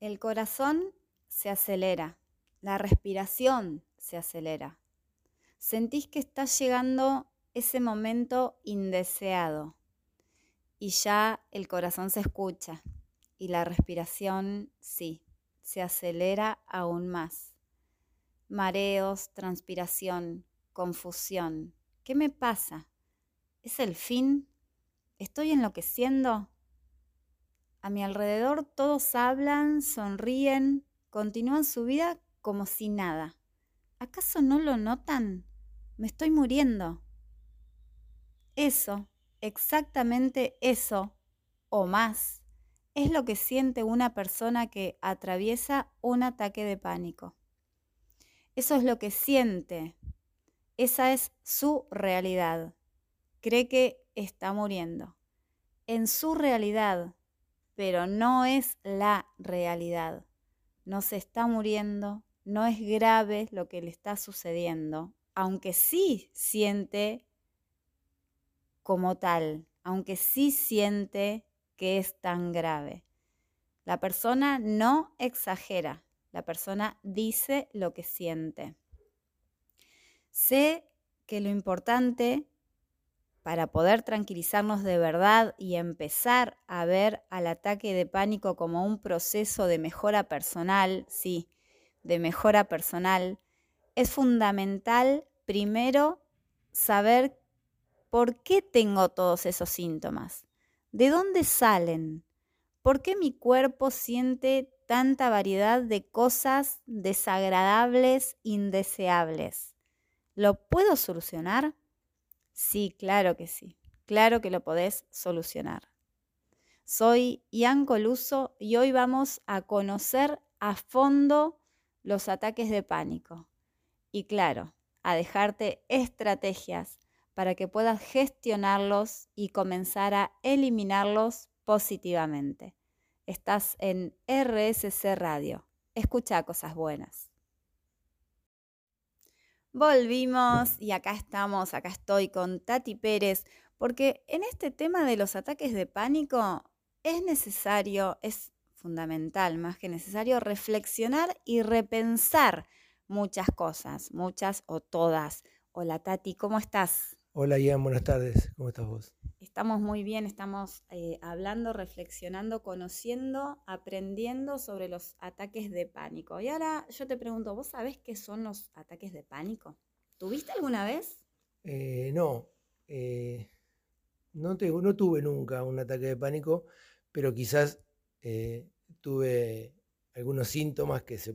El corazón se acelera, la respiración se acelera. Sentís que está llegando ese momento indeseado y ya el corazón se escucha y la respiración sí, se acelera aún más. Mareos, transpiración, confusión. ¿Qué me pasa? ¿Es el fin? ¿Estoy enloqueciendo? A mi alrededor todos hablan, sonríen, continúan su vida como si nada. ¿Acaso no lo notan? Me estoy muriendo. Eso, exactamente eso, o más, es lo que siente una persona que atraviesa un ataque de pánico. Eso es lo que siente. Esa es su realidad. Cree que está muriendo. En su realidad, pero no es la realidad. No se está muriendo, no es grave lo que le está sucediendo, aunque sí siente como tal, aunque sí siente que es tan grave. La persona no exagera, la persona dice lo que siente. Sé que lo importante para poder tranquilizarnos de verdad y empezar a ver al ataque de pánico como un proceso de mejora personal, sí, de mejora personal, es fundamental primero saber por qué tengo todos esos síntomas, de dónde salen, por qué mi cuerpo siente tanta variedad de cosas desagradables, indeseables. ¿Lo puedo solucionar? Sí, claro que sí. Claro que lo podés solucionar. Soy Ian Coluso y hoy vamos a conocer a fondo los ataques de pánico. Y claro, a dejarte estrategias para que puedas gestionarlos y comenzar a eliminarlos positivamente. Estás en RSC Radio. Escucha cosas buenas. Volvimos y acá estamos, acá estoy con Tati Pérez, porque en este tema de los ataques de pánico es necesario, es fundamental, más que necesario, reflexionar y repensar muchas cosas, muchas o todas. Hola Tati, ¿cómo estás? Hola Ian, buenas tardes, ¿cómo estás vos? Estamos muy bien, estamos eh, hablando, reflexionando, conociendo, aprendiendo sobre los ataques de pánico. Y ahora yo te pregunto, ¿vos sabés qué son los ataques de pánico? ¿Tuviste alguna vez? Eh, no, eh, no, no tuve nunca un ataque de pánico, pero quizás tuve algunos síntomas que se,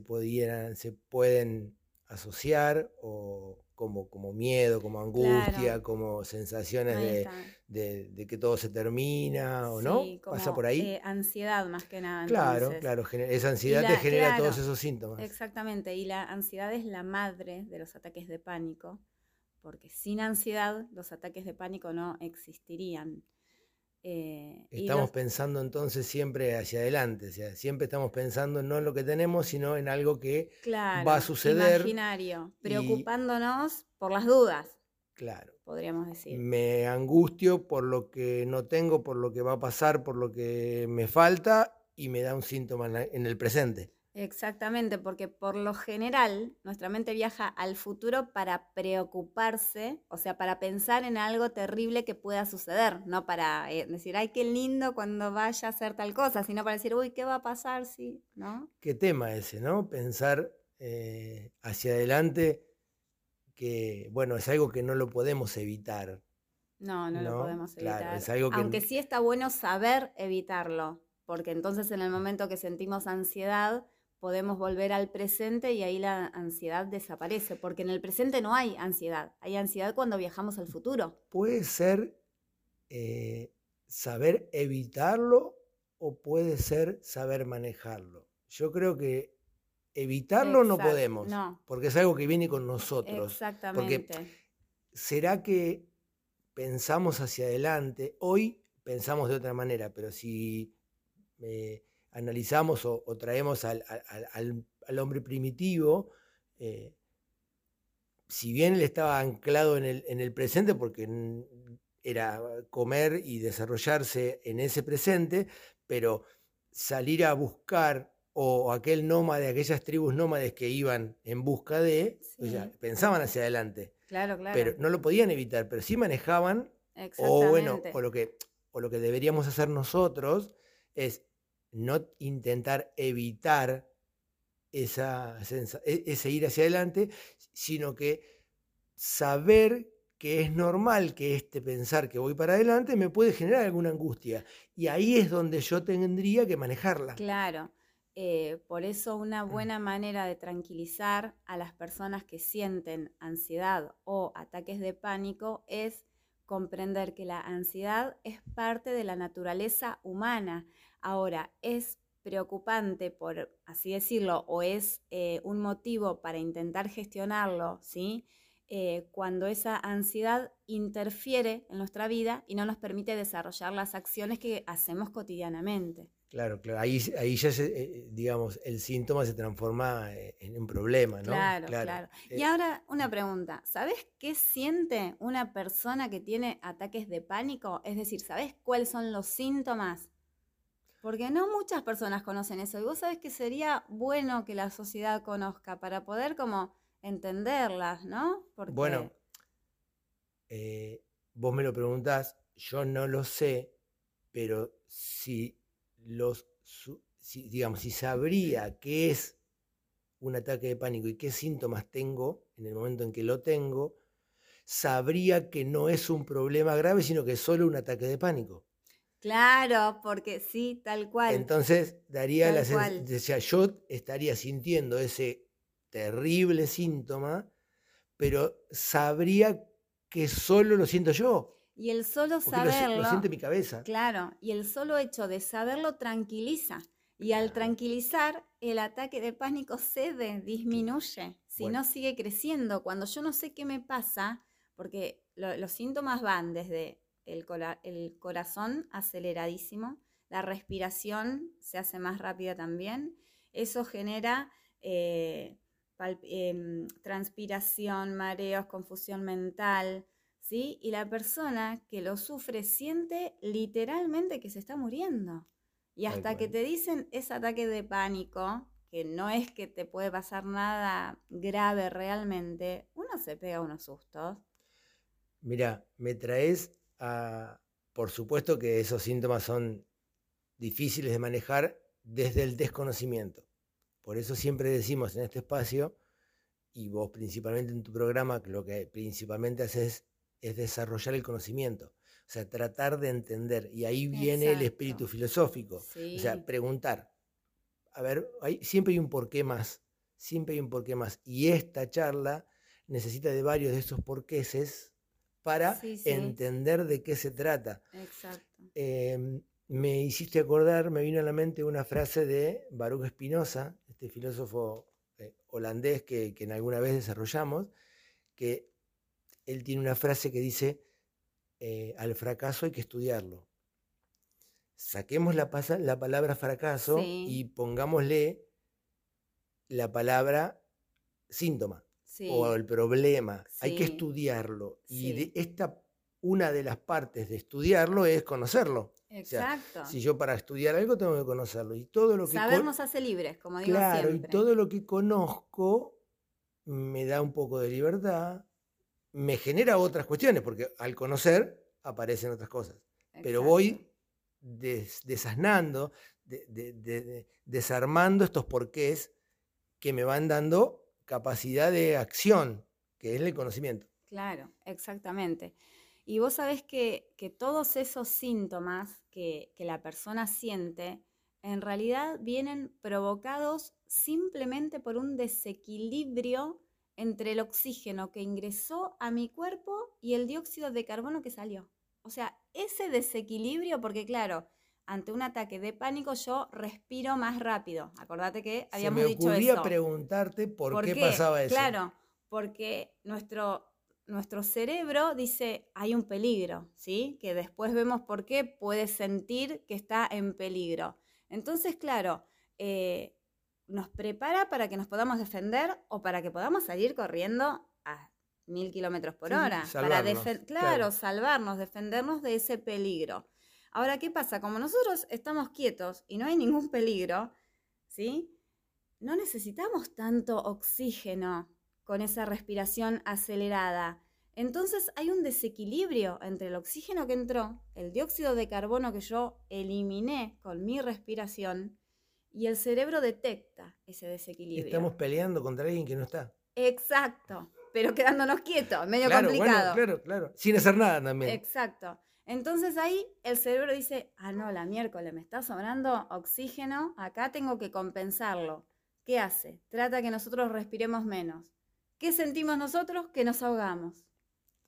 se pueden asociar o como, como miedo, como angustia, como sensaciones de, que todo se termina, ¿o no? ¿Pasa por ahí? Eh, ansiedad más que nada. Claro, claro, esa ansiedad te genera todos esos síntomas. Exactamente, y la ansiedad es la madre de los ataques de pánico, porque sin ansiedad los ataques de pánico no existirían. Eh, estamos pensando entonces siempre hacia adelante, siempre estamos pensando no en lo que tenemos, sino en algo que va a suceder. Imaginario, preocupándonos por las dudas. Claro. Podríamos decir. Me angustio por lo que no tengo, por lo que va a pasar, por lo que me falta y me da un síntoma en el presente. Exactamente, porque por lo general nuestra mente viaja al futuro para preocuparse, o sea, para pensar en algo terrible que pueda suceder, no para eh, decir, ay, qué lindo cuando vaya a hacer tal cosa, sino para decir, uy, ¿qué va a pasar si, no? Qué tema ese, ¿no? Pensar eh, hacia adelante, que, bueno, es algo que no lo podemos evitar. No, no, lo podemos evitar. Aunque sí está bueno saber evitarlo, porque entonces en el momento que sentimos ansiedad, podemos volver al presente y ahí la ansiedad desaparece, porque en el presente no hay ansiedad, hay ansiedad cuando viajamos al futuro. Puede ser eh, saber evitarlo o puede ser saber manejarlo. Yo creo que evitarlo no podemos, porque es algo que viene con nosotros. Exactamente. ¿Será que pensamos hacia adelante? Hoy pensamos de otra manera, pero si... Eh, analizamos o, traemos al, hombre primitivo, eh, si bien él estaba anclado en el, presente porque era comer y desarrollarse en ese presente, pero salir a buscar o aquel nómade, aquellas tribus nómades que iban en busca de, o sea, pensaban hacia adelante. Claro, claro. Pero no lo podían evitar, pero sí manejaban, o bueno, o lo que, o lo que deberíamos hacer nosotros es no intentar evitar esa e, ese ir hacia adelante, sino que saber que es normal que este pensar que voy para adelante me puede generar alguna angustia. Y ahí es donde yo tendría que manejarla. Claro. Eh, por eso una mm. buena manera de tranquilizar a las personas que sienten ansiedad o ataques de pánico es comprender que la ansiedad es parte de la naturaleza humana. Ahora, es preocupante, por así decirlo, o es eh, un motivo para intentar gestionarlo, ¿sí? Eh, cuando esa ansiedad interfiere en nuestra vida y no nos permite desarrollar las acciones que hacemos cotidianamente. Claro, claro. Ahí, ahí ya, se, eh, digamos, el síntoma se transforma en un problema, ¿no? Claro, claro. Y ahora una pregunta. ¿Sabes qué siente una persona que tiene ataques de pánico? Es decir, ¿sabes cuáles son los síntomas? Porque no muchas personas conocen eso. Y vos sabés que sería bueno que la sociedad conozca para poder como entenderlas, ¿no? Bueno, eh, vos me lo preguntás, yo no lo sé, pero si los, digamos, si sabría qué es un ataque de pánico y qué síntomas tengo en el momento en que lo tengo, sabría que no es un problema grave, sino que es solo un ataque de pánico. Claro, porque sí, tal cual. Entonces daría la sensación, yo estaría sintiendo ese terrible síntoma, pero sabría que solo lo siento yo. Y el solo saberlo. Lo, siente mi cabeza. Claro, y el solo hecho de saberlo tranquiliza. Y al tranquilizar, el ataque de pánico cede, disminuye. Si no, sigue creciendo. Cuando yo no sé qué me pasa, porque los síntomas van desde el, corazón aceleradísimo, la respiración se hace más rápida también, eso genera eh, em, transpiración, mareos, confusión mental, ¿sí? Y la persona que lo sufre siente literalmente que se está muriendo. Y hasta que te dicen ese ataque de pánico, que no es que te puede pasar nada grave realmente, uno se pega unos sustos. Mira, me traes por supuesto que esos síntomas son difíciles de manejar desde el desconocimiento. Por eso siempre decimos en este espacio, y vos principalmente en tu programa, lo que principalmente haces es desarrollar el conocimiento, o sea, tratar de entender. Y ahí viene el espíritu filosófico, o sea, preguntar. A ver, hay, siempre hay un porqué más, siempre hay un porqué más. Y esta charla necesita de varios de esos porqueses para entender de qué se trata. Exacto. Em, me hiciste acordar, me vino a la mente una frase de Baruch Spinoza, este filósofo eh, holandés que, en alguna vez desarrollamos, que él tiene una frase que dice, eh, al fracaso hay que estudiarlo. Saquemos la, la palabra fracaso y pongámosle la palabra síntoma o el problema. Hay que estudiarlo. Y de esta, una de las partes de estudiarlo es conocerlo. Exacto. si yo para estudiar algo tengo que conocerlo. Y todo lo que Saber nos hace libres, como digo claro, y todo lo que conozco me da un poco de libertad, me genera otras cuestiones, porque al conocer aparecen otras cosas. Pero voy desasnando, desarmando estos porqués que me van dando capacidad de acción, que es el conocimiento. Claro, exactamente. Y vos sabés que, todos esos síntomas que, la persona siente, en realidad vienen provocados simplemente por un desequilibrio entre el oxígeno que ingresó a mi cuerpo y el dióxido de carbono que salió. O sea, ese desequilibrio, porque claro, ante un ataque de pánico yo respiro más rápido. Acordate que habíamos Se me dicho preguntarte por, qué, pasaba eso. Claro, porque nuestro, nuestro cerebro dice hay un peligro, ¿sí? Que después vemos por qué puede sentir que está en peligro. Entonces, claro, eh, nos prepara para que nos podamos defender o para que podamos salir corriendo a mil kilómetros por hora. para claro, salvarnos, defendernos de ese peligro. Ahora, ¿qué pasa? Como nosotros estamos quietos y no hay ningún peligro, ¿sí? No necesitamos tanto oxígeno con esa respiración acelerada. Entonces hay un desequilibrio entre el oxígeno que entró, el dióxido de carbono que yo eliminé con mi respiración y el cerebro detecta ese desequilibrio. Estamos peleando contra alguien que no está. Exacto, pero quedándonos quietos, medio complicado. claro, claro, sin hacer nada también. Exacto. Entonces ahí el cerebro dice, ah, no, la miércoles me está sobrando oxígeno, acá tengo que compensarlo. ¿Qué hace? Trata que nosotros respiremos menos. ¿Qué sentimos nosotros? Que nos ahogamos.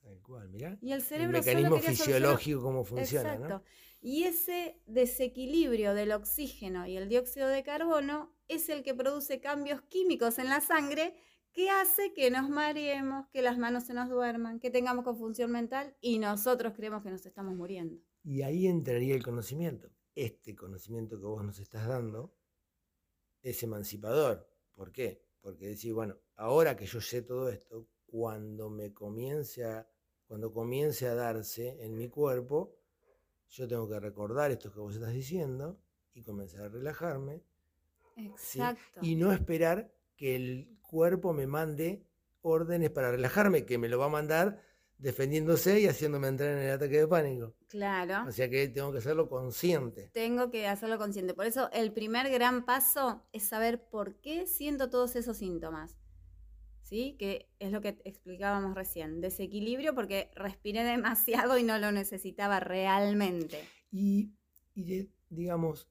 Tal cual, mirá. Y el cerebro el mecanismo fisiológico, cómo funciona. Exacto. Y ese desequilibrio del oxígeno y el dióxido de carbono es el que produce cambios químicos en la sangre que hace que nos mareemos, que las manos se nos duerman, que tengamos confusión mental y nosotros creemos que nos estamos muriendo. Y ahí entraría el conocimiento. Este conocimiento que vos nos estás dando es emancipador. ¿Por qué? Porque decir, bueno, ahora que yo sé todo esto, cuando me comience a, cuando comience a darse en mi cuerpo, yo tengo que recordar esto que vos estás diciendo y comenzar a relajarme. Exacto. Y no esperar que el cuerpo me mande órdenes para relajarme, que me lo va a mandar defendiéndose y haciéndome entrar en el ataque de pánico. Claro. O sea que tengo que hacerlo consciente. Tengo que hacerlo consciente. Por eso el primer gran paso es saber por qué siento todos esos síntomas. ¿Sí? Que es lo que explicábamos recién. Desequilibrio porque respiré demasiado y no lo necesitaba realmente. Y, digamos,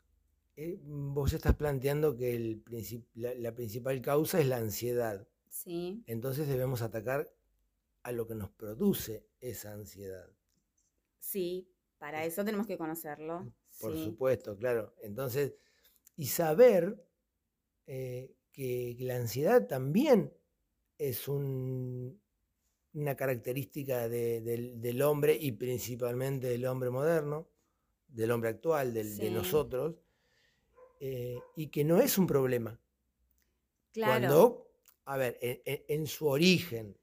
eh, vos estás planteando que el la, principal causa es la ansiedad. Sí. Entonces debemos atacar a lo que nos produce esa ansiedad. Sí, para eso tenemos que conocerlo. Por supuesto, claro. Entonces, y saber eh, que la ansiedad también es una característica del, hombre y principalmente del hombre moderno, del hombre actual, de nosotros, eh, y que no es un problema. Claro. Cuando, a ver, en, su origen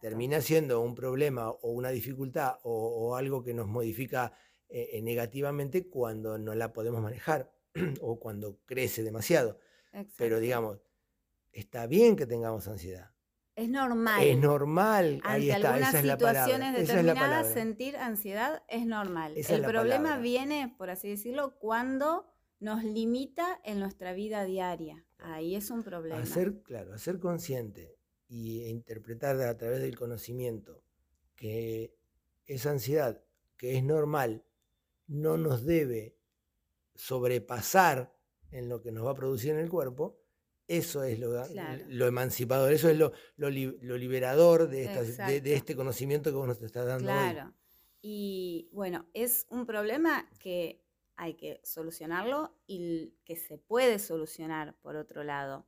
termina siendo un problema o una dificultad o, algo que nos modifica eh, eh, negativamente cuando no la podemos manejar o cuando crece demasiado. Pero digamos, está bien que tengamos ansiedad. Es normal. Es normal. Ante Ahí está. algunas situaciones determinadas, sentir ansiedad es normal. El problema viene, por así decirlo, cuando nos limita en nuestra vida diaria. Ahí es un problema. Hacer, claro, hacer consciente y interpretar a través del conocimiento que esa ansiedad, que es normal, no nos debe sobrepasar en lo que nos va a producir en el cuerpo, eso es lo, lo emancipador, eso es lo, lo, liberador de, de, este conocimiento que vos nos estás dando. Claro. Y bueno, es un problema que hay que solucionarlo y que se puede solucionar por otro lado.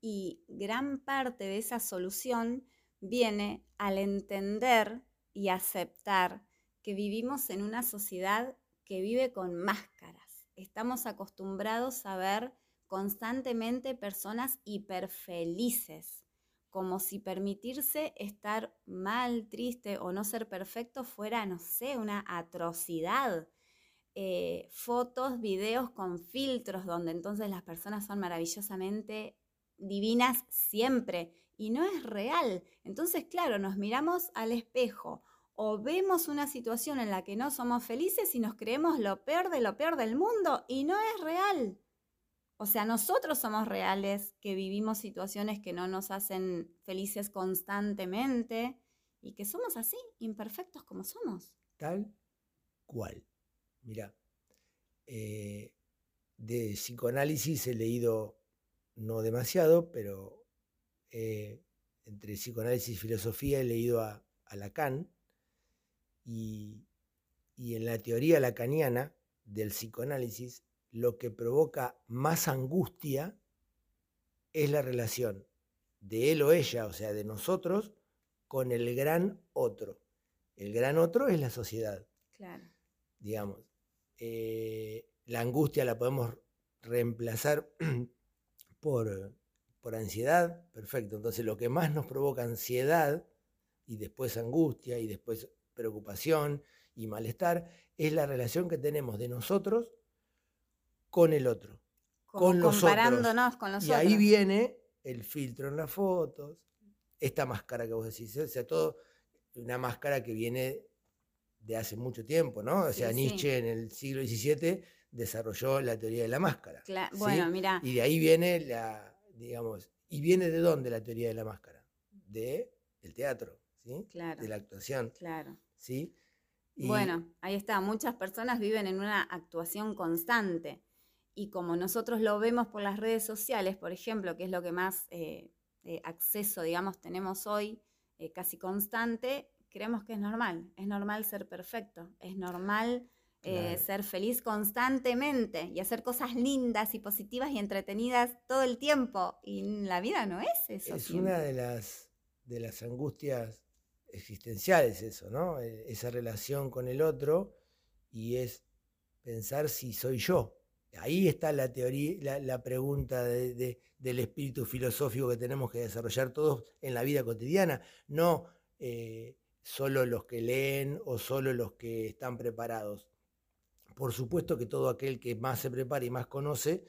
Y gran parte de esa solución viene al entender y aceptar que vivimos en una sociedad que vive con máscaras. Estamos acostumbrados a ver constantemente personas hiperfelices, como si permitirse estar mal, triste o no ser perfecto fuera, no sé, una atrocidad. Eh, fotos, videos con filtros, donde entonces las personas son maravillosamente divinas siempre y no es real. Entonces, claro, nos miramos al espejo o vemos una situación en la que no somos felices y nos creemos lo peor de lo peor del mundo y no es real. O sea, nosotros somos reales que vivimos situaciones que no nos hacen felices constantemente y que somos así, imperfectos como somos. Tal cual. Mira, eh, de psicoanálisis he leído no demasiado, pero eh, entre psicoanálisis y filosofía he leído a, Lacan y, y en la teoría lacaniana del psicoanálisis lo que provoca más angustia es la relación de él o ella, o sea, de nosotros, con el gran otro. El gran otro es la sociedad. Claro. Digamos, eh, la angustia la podemos reemplazar por, por ansiedad, perfecto. Entonces lo que más nos provoca ansiedad y después angustia y después preocupación y malestar es la relación que tenemos de nosotros con el otro. con los comparándonos con los y otros. ahí viene el filtro en las fotos, esta máscara que vos decís, o sea, todo una máscara que viene de hace mucho tiempo, ¿no? O sea, Sí, sí. Nietzsche en el siglo XVII desarrolló la teoría de la máscara. Cla- ¿sí? Bueno, mira, Y de ahí viene la, digamos, ¿y viene de dónde la teoría de la máscara? De el teatro, ¿sí? claro, De la actuación, claro. ¿sí? Y- Bueno, ahí está. Muchas personas viven en una actuación constante. Y como nosotros lo vemos por las redes sociales, por ejemplo, que es lo que más eh, eh, acceso, digamos, tenemos hoy, eh, casi constante, creemos que es normal. Es normal ser perfecto. Es normal eh, Claro. ser feliz constantemente y hacer cosas lindas y positivas y entretenidas todo el tiempo. Y la vida no es eso. Es siempre. una de las, de las angustias existenciales eso, ¿no? E- Esa relación con el otro y es pensar si soy yo. Ahí está la teoría, la, la pregunta de- de- del espíritu filosófico que tenemos que desarrollar todos en la vida cotidiana, no eh, solo los que leen o solo los que están preparados. Por supuesto que todo aquel que más se prepara y más conoce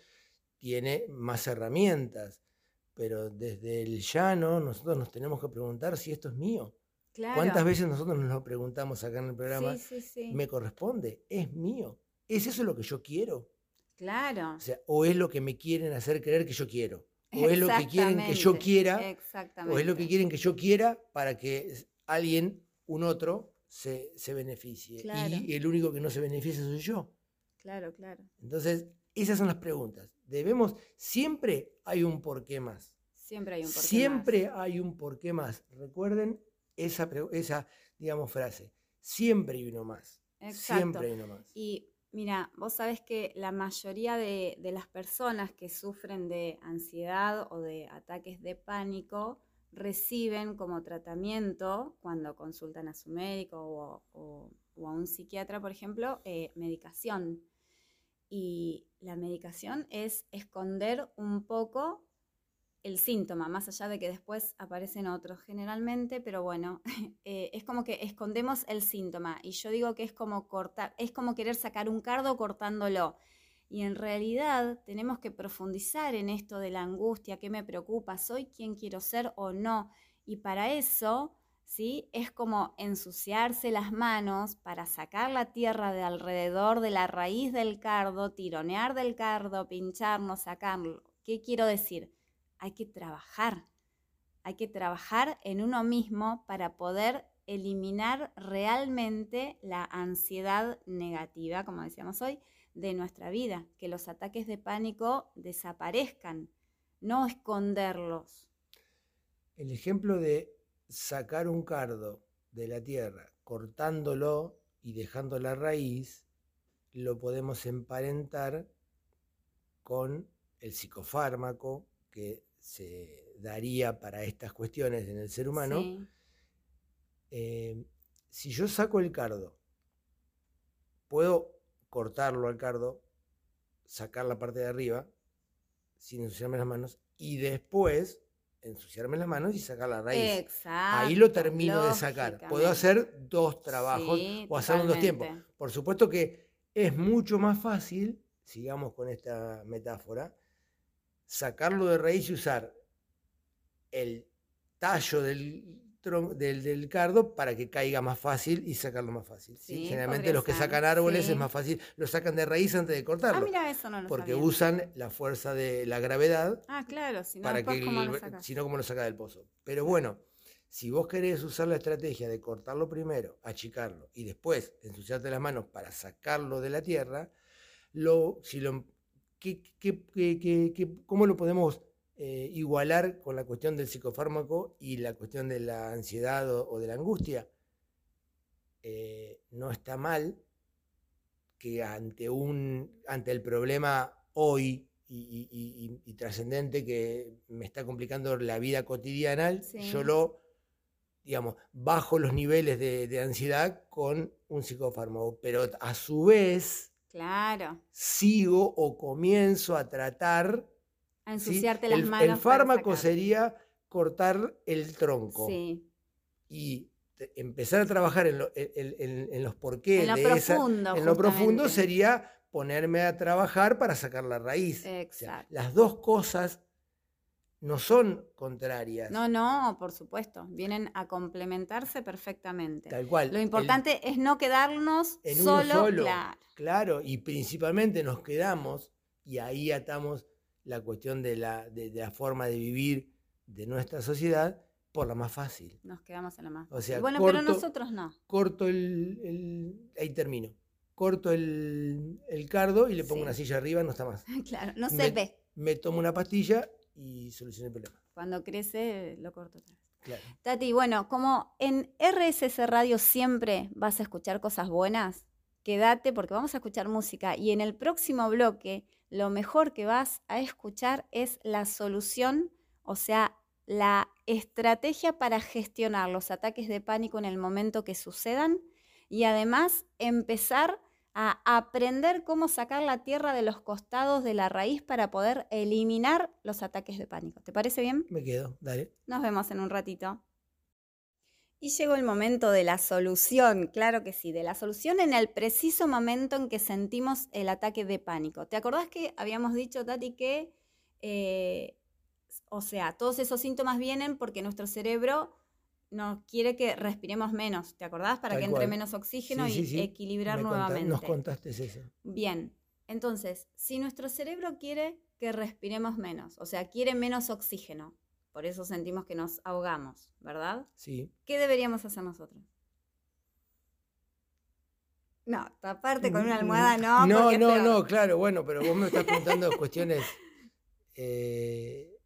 tiene más herramientas, pero desde el llano nosotros nos tenemos que preguntar si esto es mío. Claro. ¿Cuántas veces nosotros nos lo preguntamos acá en el programa? Sí, sí, sí. ¿Me corresponde? ¿Es mío? ¿Es eso lo que yo quiero? Claro. O sea, o es lo que me quieren hacer creer que yo quiero. O es lo que quieren que yo quiera. Exactamente. O es lo que quieren que yo quiera para que alguien, un otro, se, se beneficie. Claro. Y el único que no se beneficia soy yo. Claro, claro. Entonces, esas son las preguntas. Debemos, siempre hay un porqué más. Siempre hay un porqué Siempre hay un porqué más. Recuerden esa, esa, digamos, frase. Siempre hay uno más. más. Exacto. Siempre hay uno más. Y mira, vos sabés que la mayoría de, de las personas que sufren de ansiedad o de ataques de pánico reciben como tratamiento cuando consultan a su médico o, a un psiquiatra, por ejemplo, eh, medicación. Y la medicación es esconder un poco el síntoma, más allá de que después aparecen otros generalmente, pero bueno, eh, es como que escondemos el síntoma y yo digo que es como cortar, es como querer sacar un cardo cortándolo. Y en realidad tenemos que profundizar en esto de la angustia, qué me preocupa, soy quien quiero ser o no. Y para eso, ¿sí? Es como ensuciarse las manos para sacar la tierra de alrededor de la raíz del cardo, tironear del cardo, pincharlo, sacarlo. ¿Qué quiero decir? Hay que trabajar. Hay que trabajar en uno mismo para poder eliminar realmente la ansiedad negativa, como decíamos hoy, de nuestra vida, que los ataques de pánico desaparezcan, no esconderlos. El ejemplo de sacar un cardo de la tierra, cortándolo y dejando la raíz, lo podemos emparentar con el psicofármaco que se daría para estas cuestiones en el ser humano. Sí, Eh, si yo saco el cardo, puedo cortarlo al cardo, sacar la parte de arriba, sin ensuciarme las manos, y después ensuciarme las manos y sacar la raíz. Exacto. Ahí lo termino de sacar. Puedo hacer dos trabajos Sí, o hacerlo en dos tiempos. Por supuesto que es mucho más fácil, sigamos con esta metáfora, sacarlo de raíz y usar el tallo del, del, del cardo para que caiga más fácil y sacarlo más fácil. ¿sí? Sí, Generalmente los que ser, sacan árboles sí. es más fácil, lo sacan de raíz antes de Ah, cortarlo, mira, eso no lo porque sabía. usan la fuerza de la gravedad Ah, claro, si no, para que si no como lo saca del pozo. Pero bueno, si vos querés usar la estrategia de cortarlo primero, achicarlo y después ensuciarte las manos para sacarlo de la tierra, lo, si lo, ¿qué- qué- qué- qué- qué- ¿cómo lo podemos eh, igualar con la cuestión del psicofármaco y la cuestión de la ansiedad o, o de la angustia? Eh, no está mal que ante, un, ante el problema hoy y, y- y- y trascendente que me está complicando la vida cotidiana, Sí. yo lo, digamos, bajo los niveles de, de ansiedad con un psicofármaco, pero a su vez Claro, sigo o comienzo a tratar... a ¿sí? ensuciarte las el, manos. el fármaco sería cortar el tronco Sí, y empezar a trabajar en, lo- en- en- en los porqués en lo de esa, profundo. en lo profundo sería ponerme a trabajar para sacar la raíz. O sea, Exacto. las dos cosas no son contrarias. No, no, por supuesto. Vienen a complementarse perfectamente. Tal cual. Lo El- importante es no quedarnos en uno solo, solo. claro. Claro, y principalmente nos quedamos, y ahí atamos la cuestión de la, de, de la forma de vivir de nuestra sociedad por la más fácil. Nos quedamos en la más. O sea, bueno, pero corto- nosotros no. Corto el, el- ahí termino. Corto el, el cardo y le pongo Sí. una silla arriba, no está más. Claro, no se Me- ve. Me tomo una pastilla y solucioné el problema. Cuando crece, lo corto otra vez. Claro. Tati, bueno, como en RSS Radio siempre vas a escuchar cosas buenas, quédate porque vamos a escuchar música y en el próximo bloque lo mejor que vas a escuchar es la solución, o sea, la estrategia para gestionar los ataques de pánico en el momento que sucedan y además empezar a aprender cómo sacar la tierra de los costados de la raíz para poder eliminar los ataques de pánico. ¿Te parece bien? Me quedo, dale. Nos vemos en un ratito. Y llegó el momento de la solución, claro que sí, de la solución en el preciso momento en que sentimos el ataque de pánico. ¿Te acordás que habíamos dicho, Tati, que, eh, o sea, todos esos síntomas vienen porque nuestro cerebro nos quiere que respiremos menos, ¿te acordás? Para Tal que entre cual. menos oxígeno Sí, y sí. equilibrar Me conta- nuevamente. nos contaste eso. Bien, entonces, si nuestro cerebro quiere que respiremos menos, o sea, quiere menos oxígeno, por eso sentimos que nos ahogamos, ¿verdad? Sí. ¿Qué deberíamos hacer nosotros? No, taparte con una almohada no. No, no, no, claro, bueno, pero vos me estás preguntando cuestiones. eh,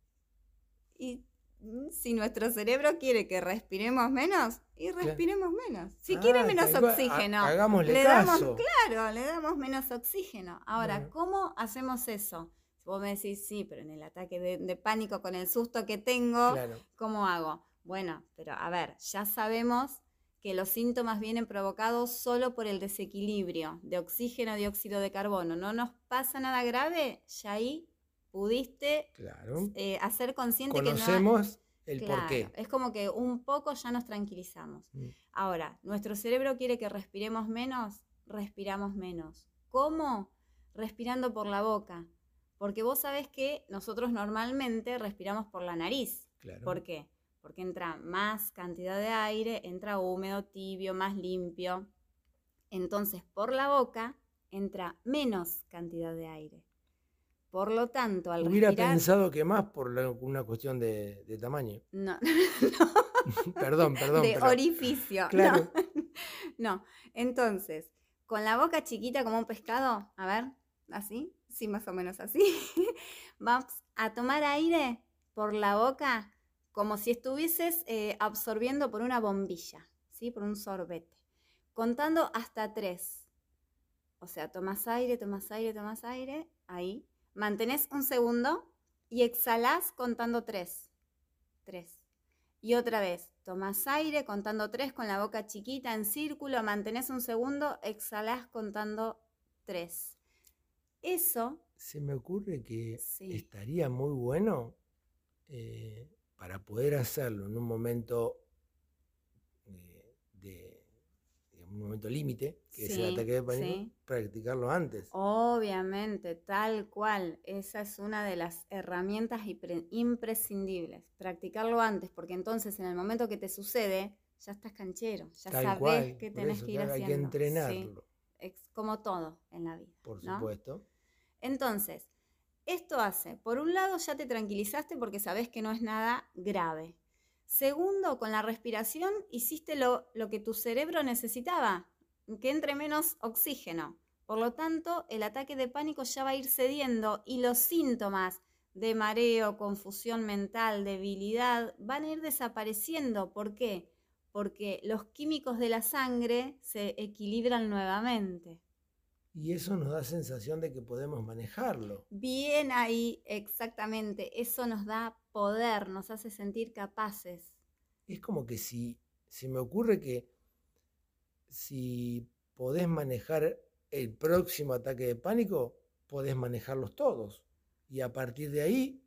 Y mm, si nuestro cerebro quiere que respiremos menos, y respiremos menos. Si quiere ah, menos tal cual, ha- oxígeno, Hagámosle le damos, caso. claro, le damos menos oxígeno. Ahora, Bueno. ¿cómo hacemos eso? Si vos me decís, sí, pero en el ataque de, de pánico con el susto que tengo, Claro. ¿cómo hago? Bueno, pero a ver, ya sabemos que los síntomas vienen provocados solo por el desequilibrio de oxígeno, dióxido de carbono. No nos pasa nada grave, ya ahí pudiste Claro. eh, hacer consciente que no... Conocemos el Claro, porqué. Es como que un poco ya nos tranquilizamos. Mm. Ahora, nuestro cerebro quiere que respiremos menos, respiramos menos. ¿Cómo? Respirando por la boca. Porque vos sabés que nosotros normalmente respiramos por la nariz. Claro. ¿Por qué? Porque entra más cantidad de aire, entra húmedo, tibio, más limpio. Entonces, por la boca entra menos cantidad de aire. Por lo tanto, al Hubiera respirar... pensado que más por la- una cuestión de, de tamaño. No, perdón, perdón. de pero- orificio. Claro. No. no. Entonces, con la boca chiquita como un pescado, a ver, así, sí, más o menos así, vamos a tomar aire por la boca como si estuvieses eh, absorbiendo por una bombilla, ¿sí? Por un sorbete, contando hasta tres. O sea, tomas aire, tomas aire, tomas aire, ahí. Mantenés un segundo y exhalás contando tres. Tres. Y otra vez, tomas aire contando tres con la boca chiquita en círculo, mantenés un segundo, exhalás contando tres. Eso, Se me ocurre que Sí. estaría muy bueno eh, para poder hacerlo en un momento eh, de, un momento límite, que es Sí, el ataque de pánico, sí. practicarlo antes. obviamente, tal cual, esa es una de las herramientas impre- imprescindibles. Practicarlo antes, porque entonces en el momento que te sucede, ya estás canchero, ya Tal sabes cual, que tenés eso, que ir claro, haciendo. Hay que Sí, entrenarlo, es como todo en la vida. por ¿no? supuesto. Entonces, esto hace, por un lado ya te tranquilizaste porque sabes que no es nada grave. Segundo, con la respiración hiciste lo, lo que tu cerebro necesitaba, que entre menos oxígeno. Por lo tanto, el ataque de pánico ya va a ir cediendo y los síntomas de mareo, confusión mental, debilidad, van a ir desapareciendo. ¿Por qué? Porque los químicos de la sangre se equilibran nuevamente. Y eso nos da sensación de que podemos manejarlo. Bien ahí, exactamente. Eso nos da poder, nos hace sentir capaces. Es como que si se me ocurre que si podés manejar el próximo ataque de pánico, podés manejarlos todos. Y a partir de ahí,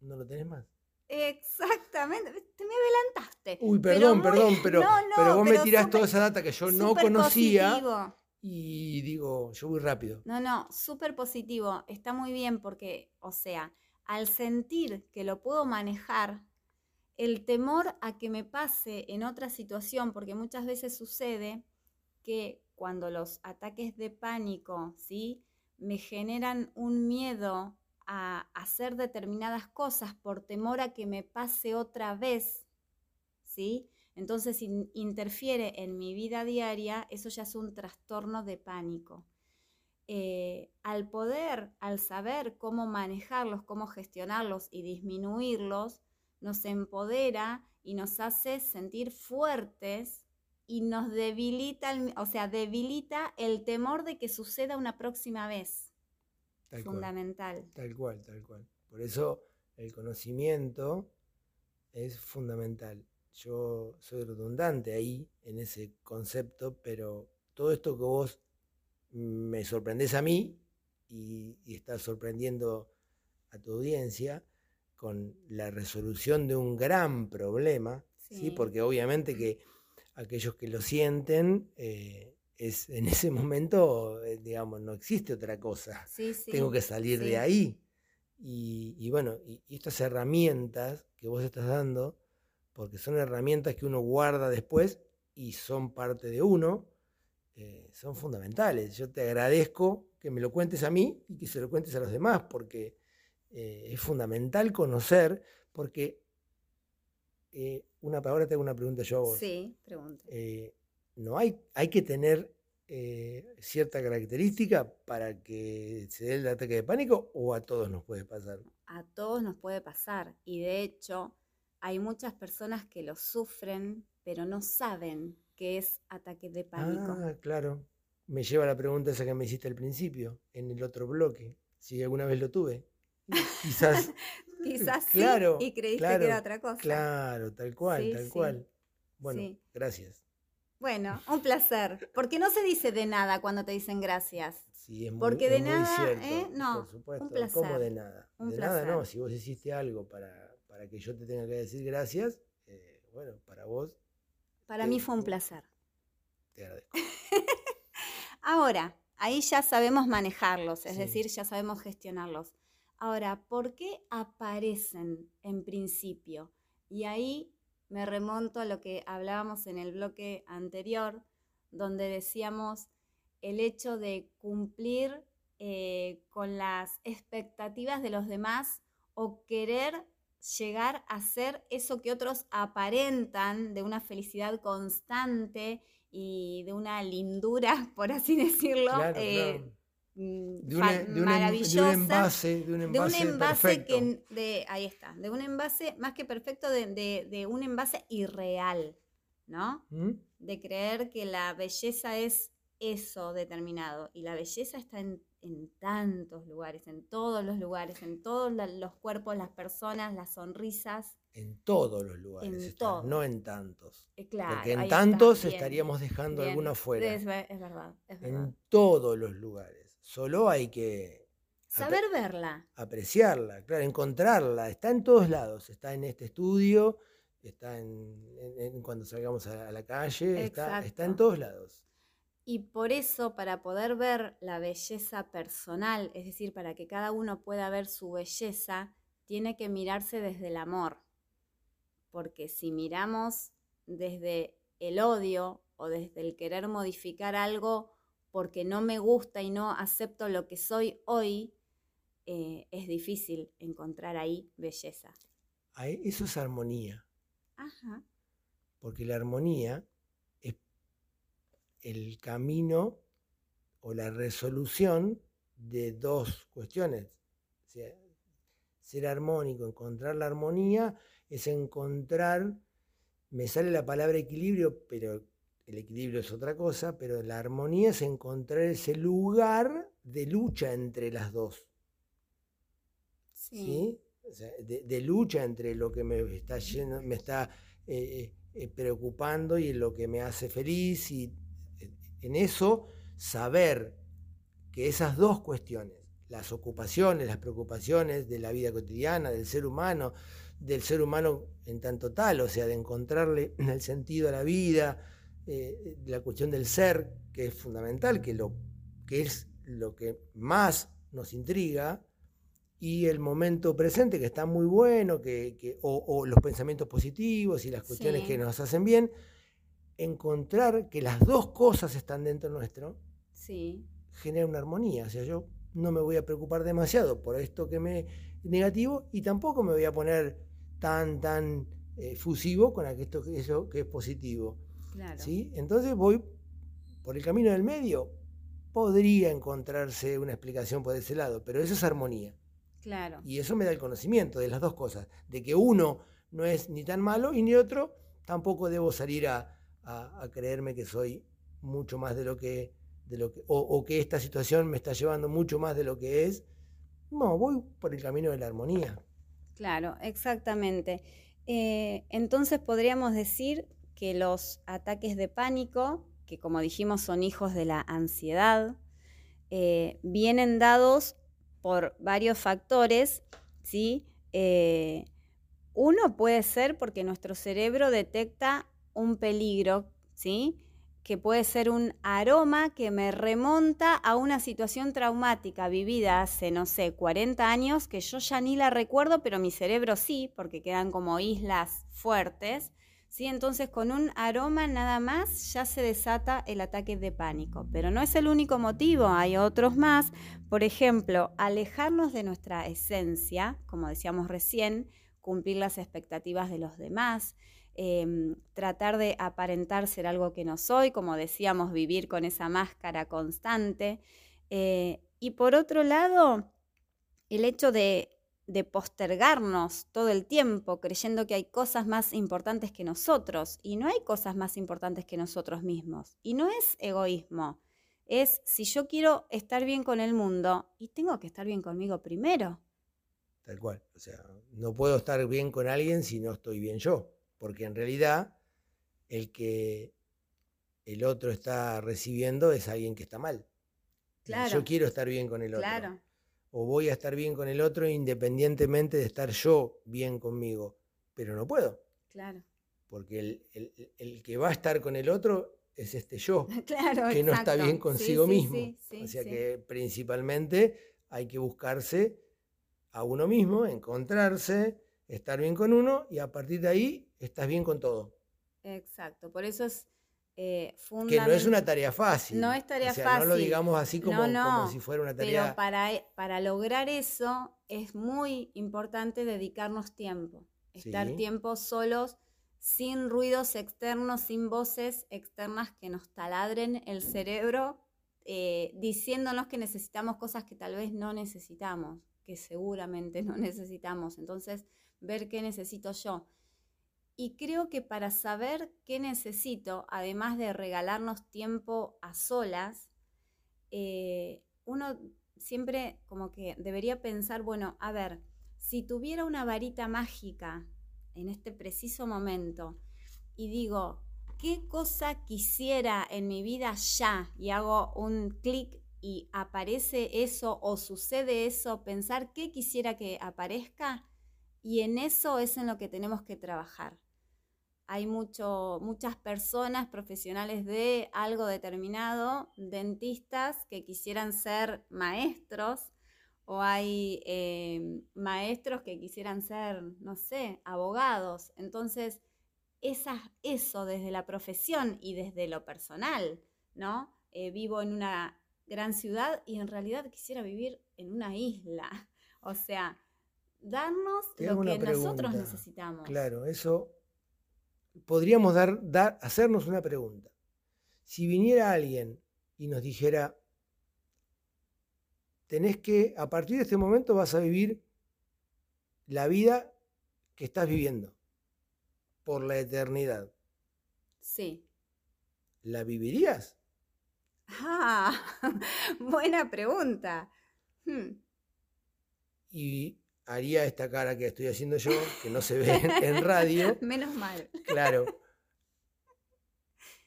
no lo tenés más. Exactamente. Te me adelantaste. Uy, Pero perdón, muy- perdón, pero, No, no, pero vos me tirás toda esa data que yo no conocía positivo. Y digo, yo voy rápido. No, no, súper positivo. Está muy bien porque, o sea, al sentir que lo puedo manejar, el temor a que me pase en otra situación, porque muchas veces sucede que cuando los ataques de pánico, ¿sí? Me generan un miedo a hacer determinadas cosas por temor a que me pase otra vez, ¿sí? Entonces interfiere en mi vida diaria, eso ya es un trastorno de pánico. Eh, al poder, al saber cómo manejarlos, cómo gestionarlos y disminuirlos, nos empodera y nos hace sentir fuertes y nos debilita, o sea, debilita el temor de que suceda una próxima vez. fundamental. tal cual, tal cual. Por eso el conocimiento es fundamental. Yo soy redundante ahí en ese concepto, pero todo esto que vos me sorprendes a mí y, estás sorprendiendo a tu audiencia con la resolución de un gran problema, sí. porque obviamente que aquellos que lo sienten, eh, es en ese momento, eh, digamos, no existe otra cosa. Tengo que salir de ahí. Y, bueno, y, estas herramientas que vos estás dando, porque son herramientas que uno guarda después y son parte de uno, eh, son fundamentales. Yo te agradezco que me lo cuentes a mí y que se lo cuentes a los demás, porque eh, es fundamental conocer, porque eh, una ahora te hago una pregunta yo a vos. Sí, pregunta. no hay, hay que tener cierta característica para que se dé el ataque de pánico o a todos nos puede pasar. A todos nos puede pasar y de hecho hay muchas personas que lo sufren pero no saben que es ataque de pánico. Ah, claro. Me lleva a la pregunta esa que me hiciste al principio, en el otro bloque, si alguna vez lo tuve. Quizás. Quizás claro, sí, y creíste que era otra cosa. Claro, tal cual, tal cual. Bueno, gracias. Bueno, un placer. Porque no se dice de nada cuando te dicen gracias. Sí, es muy, Porque de nada, cierto, ¿eh? No, por supuesto. un placer. ¿Cómo de nada? de nada no, si vos hiciste algo para, para que yo te tenga que decir gracias, eh, bueno, para vos para mí fue un placer. Te agradezco. Ahora, ahí ya sabemos manejarlos, es decir, ya sabemos gestionarlos. Ahora, ¿por qué aparecen en principio? Y ahí me remonto a lo que hablábamos en el bloque anterior, donde decíamos el hecho de cumplir eh, con las expectativas de los demás o querer llegar a ser eso que otros aparentan de una felicidad constante y de una lindura, por así decirlo, eh, mm, de, un, maravillosa. De un envase, de un envase, que, de, ahí está, de un envase más que perfecto, de, un envase irreal, ¿no? ¿Mm? De creer que la belleza es eso determinado y la belleza está en en tantos lugares, en todos los lugares, en todos los cuerpos, las personas, las sonrisas. En todos los lugares, no en tantos. Eh, Porque en tantos estaríamos dejando alguno fuera. Es, verdad, En todos los lugares. Solo hay que... Saber verla. Apreciarla, claro, encontrarla. Está en todos lados. Está en este estudio, está en, cuando salgamos a la calle, está, está en todos lados. Y por eso, para poder ver la belleza personal, es decir, para que cada uno pueda ver su belleza, tiene que mirarse desde el amor. Porque si miramos desde el odio o desde el querer modificar algo porque no me gusta y no acepto lo que soy hoy, eh, es difícil encontrar ahí belleza. Eso es armonía. Ajá. Porque la armonía el camino o la resolución de dos cuestiones. ser armónico, encontrar la armonía, es encontrar, me sale la palabra equilibrio, pero el equilibrio es otra cosa, pero la armonía es encontrar ese lugar de lucha entre las dos. Sí. de, lucha entre lo que me está, me está eh, eh, preocupando y lo que me hace feliz y en eso saber que esas dos cuestiones, las ocupaciones, las preocupaciones de la vida cotidiana, del ser humano, del ser humano en tanto tal, o sea, de encontrarle el sentido a la vida, eh, la cuestión del ser, que es fundamental, que, lo, que es lo que más nos intriga, y el momento presente, que está muy bueno, que, o, los pensamientos positivos y las cuestiones que nos hacen bien, encontrar que las dos cosas están dentro nuestro, sí. genera una armonía. O sea, yo no me voy a preocupar demasiado por esto que me negativo y tampoco me voy a poner tan, tan eh, fusivo con esto, eso que es positivo. ¿sí? Entonces voy por el camino del medio. Podría encontrarse una explicación por ese lado, pero eso es armonía. Claro. Y eso me da el conocimiento de las dos cosas, de que uno no es ni tan malo y ni otro tampoco debo salir a, creerme que soy mucho más de lo que, de lo que o, que esta situación me está llevando mucho más de lo que es. No, voy por el camino de la armonía. Claro, exactamente. Eh, entonces podríamos decir que los ataques de pánico, que como dijimos son hijos de la ansiedad, eh, vienen dados por varios factores, ¿sí? Eh, uno puede ser porque nuestro cerebro detecta un peligro, ¿sí? que puede ser un aroma que me remonta a una situación traumática vivida hace, no sé, 40 años, que yo ya ni la recuerdo, pero mi cerebro sí, porque quedan como islas fuertes. ¿sí? Entonces con un aroma nada más ya se desata el ataque de pánico. Pero no es el único motivo, hay otros más. Por ejemplo, alejarnos de nuestra esencia, como decíamos recién, cumplir las expectativas de los demás. Em, tratar de aparentar ser algo que no soy, como decíamos, vivir con esa máscara constante. Eh, y por otro lado, el hecho de de postergarnos todo el tiempo creyendo que hay cosas más importantes que nosotros y no hay cosas más importantes que nosotros mismos. Y no es egoísmo, es si yo quiero estar bien con el mundo y tengo que estar bien conmigo primero. Tal cual, o sea, no puedo estar bien con alguien si no estoy bien yo, porque en realidad el que el otro está recibiendo es alguien que está mal. Claro. Yo quiero estar bien con el otro. Claro o voy a estar bien con el otro independientemente de estar yo bien conmigo. Pero no puedo. Claro. Porque el, que va a estar con el otro es este yo, claro, que no está bien consigo mismo. o sea que principalmente hay que buscarse a uno mismo, encontrarse, estar bien con uno y a partir de ahí estás bien con todo. Exacto, por eso es eh, que no es una tarea fácil. No es tarea fácil. No lo digamos así como, si fuera una tarea. Pero para, e, para lograr eso es muy importante dedicarnos tiempo. Estar tiempo solos, sin ruidos externos, sin voces externas que nos taladren el cerebro, eh, diciéndonos que necesitamos cosas que tal vez no necesitamos, que seguramente no necesitamos. Entonces, ver qué necesito yo. Y creo que para saber qué necesito, además de regalarnos tiempo a solas, eh, uno siempre como que debería pensar, bueno, a ver, si tuviera una varita mágica en este preciso momento y digo, ¿qué cosa quisiera en mi vida ya? Y hago un clic y aparece eso o sucede eso, pensar qué quisiera que aparezca y en eso es en lo que tenemos que trabajar. Hay mucho, muchas personas profesionales de algo determinado, dentistas que quisieran ser maestros, o hay eh, maestros que quisieran ser, no sé, abogados. Entonces, eso desde la profesión y desde lo personal, ¿no? Eh, vivo en una gran ciudad y en realidad quisiera vivir en una isla. O sea, darnos lo que nosotros necesitamos. Claro, eso podríamos dar, dar, hacernos una pregunta. Si viniera alguien y nos dijera, tenés que, a partir de este momento vas a vivir la vida que estás viviendo por la eternidad. Sí. ¿La vivirías? Ah, buena pregunta. Hmm. Y haría esta cara que estoy haciendo yo, que no se ve en, radio. Menos mal. Claro.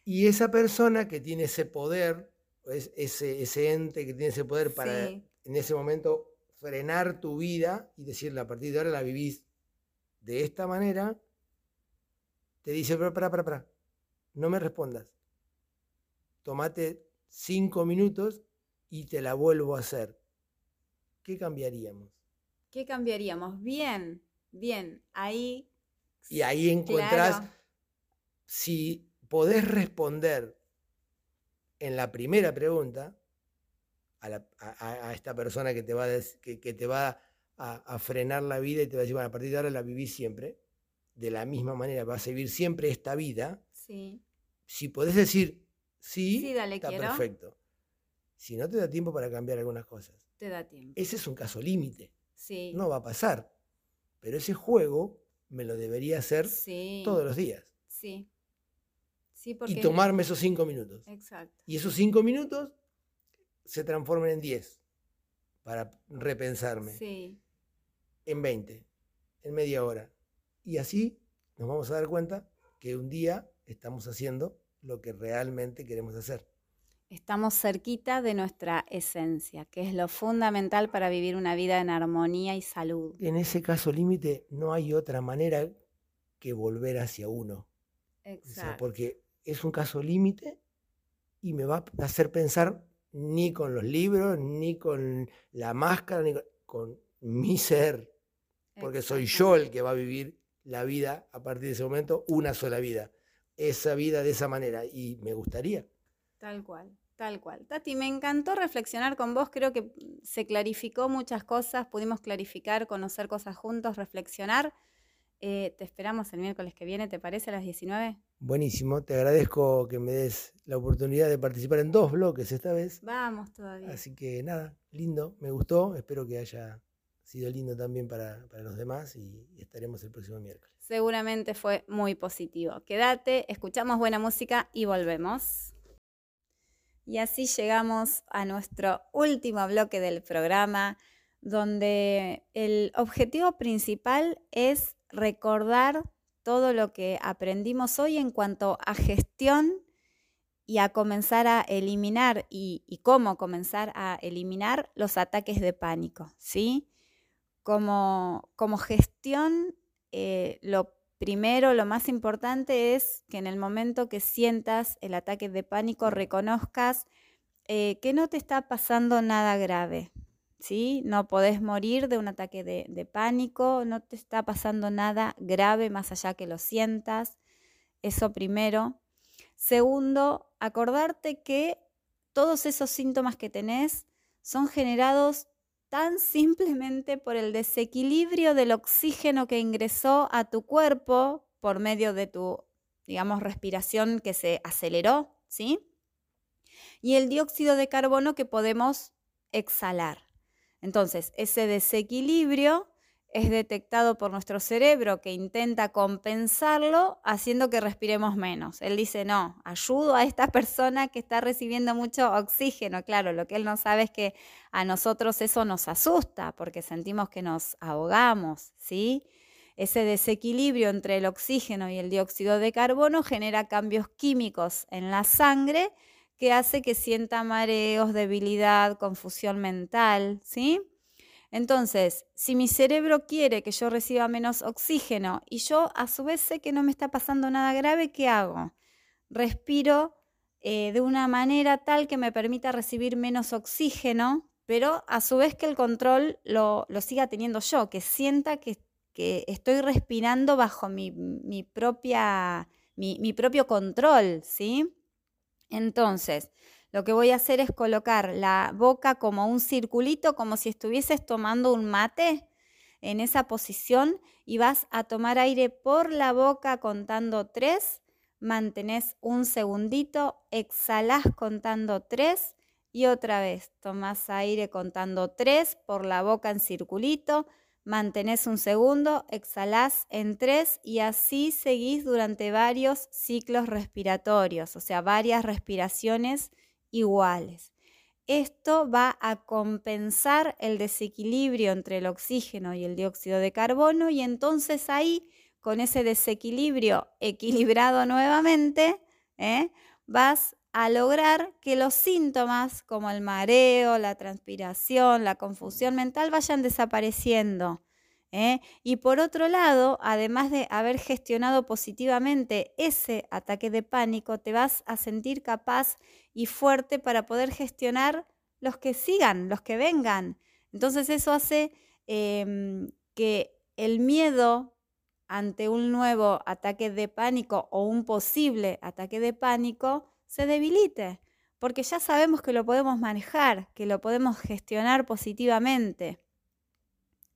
Y esa persona que tiene ese poder, ese, ese ente que tiene ese poder para en ese momento frenar tu vida y decirle a partir de ahora la vivís de esta manera, te dice, para, para, para, no me respondas. tomate cinco minutos y te la vuelvo a hacer. ¿Qué cambiaríamos? ¿Qué cambiaríamos? Bien, bien, ahí. Y ahí encontrás, si podés responder en la primera pregunta, a, esta persona que te va, a, que, te va a, frenar la vida y te va a decir, bueno, a partir de ahora la viví siempre, de la misma manera, vas a vivir siempre esta vida. Sí. Si podés decir sí, sí dale, está perfecto. Si no te da tiempo para cambiar algunas cosas. Te da tiempo. Ese es un caso límite. Sí. No va a pasar. Pero ese juego me lo debería hacer todos los días. Sí. Y tomarme esos cinco minutos. Exacto. Y esos cinco minutos se transformen en diez para repensarme. Sí. En veinte, en media hora. Y así nos vamos a dar cuenta que un día estamos haciendo lo que realmente queremos hacer. Estamos cerquita de nuestra esencia, que es lo fundamental para vivir una vida en armonía y salud. En ese caso límite no hay otra manera que volver hacia uno. Exacto. porque es un caso límite y me va a hacer pensar ni con los libros, ni con la máscara, ni con, mi ser, porque soy yo el que va a vivir la vida a partir de ese momento, una sola vida, esa vida de esa manera, y me gustaría. Tal cual, tal cual. Tati, me encantó reflexionar con vos, creo que se clarificó muchas cosas, pudimos clarificar, conocer cosas juntos, reflexionar. Eh, te esperamos el miércoles que viene, ¿te parece a las 19? Buenísimo, te agradezco que me des la oportunidad de participar en dos bloques esta vez. Vamos todavía. Así que nada, lindo, me gustó, espero que haya sido lindo también para, los demás y, y estaremos el próximo miércoles. Seguramente fue muy positivo. Quédate, escuchamos buena música y volvemos. Y así llegamos a nuestro último bloque del programa, donde el objetivo principal es recordar todo lo que aprendimos hoy en cuanto a gestión y a comenzar a eliminar y, cómo comenzar a eliminar los ataques de pánico, ¿sí? Como, como gestión, eh, lo primero, lo más importante es que en el momento que sientas el ataque de pánico reconozcas eh, que no te está pasando nada grave, ¿sí? No podés morir de un ataque de, pánico, no te está pasando nada grave más allá que lo sientas. Eso primero. Segundo, acordarte que todos esos síntomas que tenés son generados tan simplemente por el desequilibrio del oxígeno que ingresó a tu cuerpo por medio de tu, digamos, respiración que se aceleró, ¿sí? Y el dióxido de carbono que podemos exhalar. Entonces, ese desequilibrio es detectado por nuestro cerebro que intenta compensarlo haciendo que respiremos menos. Él dice, no, ayudo a esta persona que está recibiendo mucho oxígeno. Claro, lo que él no sabe es que a nosotros eso nos asusta porque sentimos que nos ahogamos, ¿sí? Ese desequilibrio entre el oxígeno y el dióxido de carbono genera cambios químicos en la sangre que hace que sienta mareos, debilidad, confusión mental, ¿sí? Entonces, si mi cerebro quiere que yo reciba menos oxígeno y yo a su vez sé que no me está pasando nada grave, ¿qué hago? Respiro eh, de una manera tal que me permita recibir menos oxígeno, pero a su vez que el control lo, siga teniendo yo, que sienta que, estoy respirando bajo mi, propia, mi propio control, ¿sí? Entonces, lo que voy a hacer es colocar la boca como un circulito, como si estuvieses tomando un mate en esa posición y vas a tomar aire por la boca contando tres, mantenés un segundito, exhalás contando tres y otra vez tomás aire contando tres por la boca en circulito, mantenés un segundo, exhalás en tres y así seguís durante varios ciclos respiratorios, o sea, varias respiraciones iguales. Esto va a compensar el desequilibrio entre el oxígeno y el dióxido de carbono y entonces ahí, con ese desequilibrio equilibrado nuevamente, ¿eh? vas a lograr que los síntomas como el mareo, la transpiración, la confusión mental vayan desapareciendo. ¿Eh? Y por otro lado, además de haber gestionado positivamente ese ataque de pánico, te vas a sentir capaz y fuerte para poder gestionar los que sigan, los que vengan. Entonces eso hace em, que el miedo ante un nuevo ataque de pánico o un posible ataque de pánico se debilite, porque ya sabemos que lo podemos manejar, que lo podemos gestionar positivamente.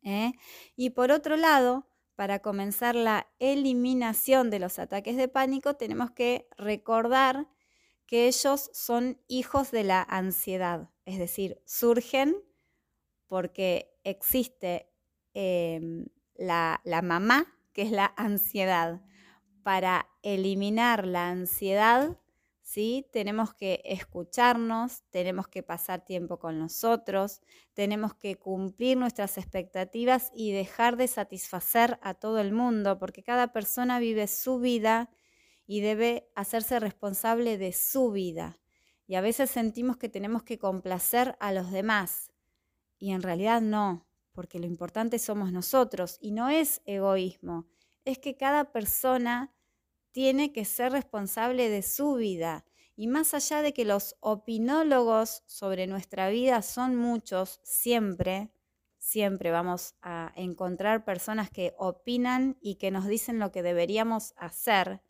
¿Eh? Y por otro lado, para comenzar la eliminación de los ataques de pánico, tenemos que recordar que ellos son hijos de la ansiedad, es decir, surgen porque existe em, la, la mamá, que es la ansiedad. Para eliminar la ansiedad, ¿sí? Tenemos que escucharnos, tenemos que pasar tiempo con nosotros, tenemos que cumplir nuestras expectativas y dejar de satisfacer a todo el mundo, porque cada persona vive su vida y debe hacerse responsable de su vida. Y a veces sentimos que tenemos que complacer a los demás. Y en realidad no, porque lo importante somos nosotros. Y no es egoísmo, es que cada persona tiene que ser responsable de su vida. Y más allá de que los opinólogos sobre nuestra vida son muchos, siempre, siempre vamos a encontrar personas que opinan y que nos dicen lo que deberíamos hacer,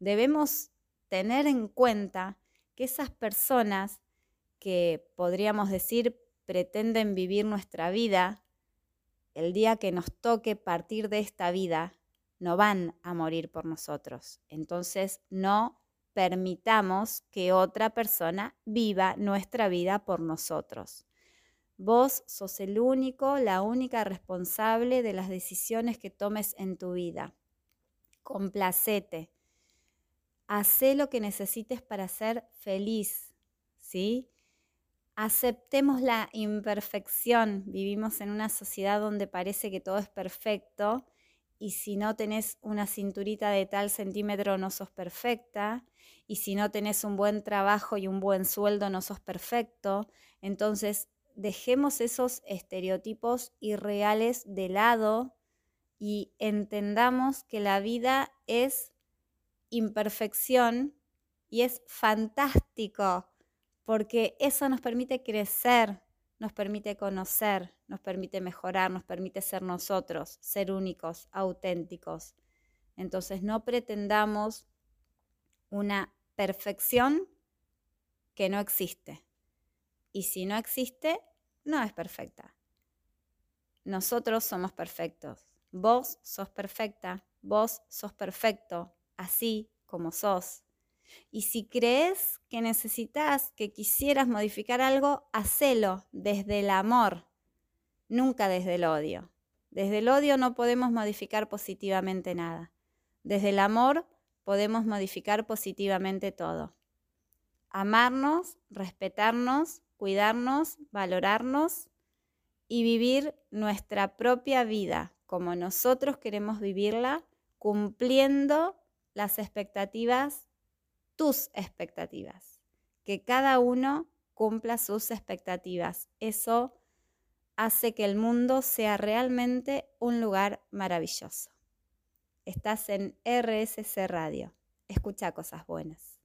debemos tener en cuenta que esas personas que podríamos decir pretenden vivir nuestra vida, el día que nos toque partir de esta vida, no van a morir por nosotros. Entonces no permitamos que otra persona viva nuestra vida por nosotros. Vos sos el único, la única responsable de las decisiones que tomes en tu vida. Complacete. Hacé lo que necesites para ser feliz, ¿sí? Aceptemos la imperfección. Vivimos en una sociedad donde parece que todo es perfecto y si no tenés una cinturita de tal centímetro no sos perfecta, y si no tenés un buen trabajo y un buen sueldo no sos perfecto. Entonces, dejemos esos estereotipos irreales de lado y entendamos que la vida es imperfección y es fantástico, porque eso nos permite crecer, nos permite conocer, nos permite mejorar, nos permite ser nosotros, ser únicos, auténticos. Entonces no pretendamos una perfección que no existe. Y si no existe, no es perfecta. Nosotros somos perfectos. Vos sos perfecta, vos sos perfecto, así como sos. Y si crees que necesitas, que quisieras modificar algo, hacelo desde el amor, nunca desde el odio. Desde el odio no podemos modificar positivamente nada. Desde el amor podemos modificar positivamente todo. Amarnos, respetarnos, cuidarnos, valorarnos y vivir nuestra propia vida como nosotros queremos vivirla, cumpliendo las expectativas tus expectativas, que cada uno cumpla sus expectativas. Eso hace que el mundo sea realmente un lugar maravilloso. Estás en RSC Radio. Escucha cosas buenas.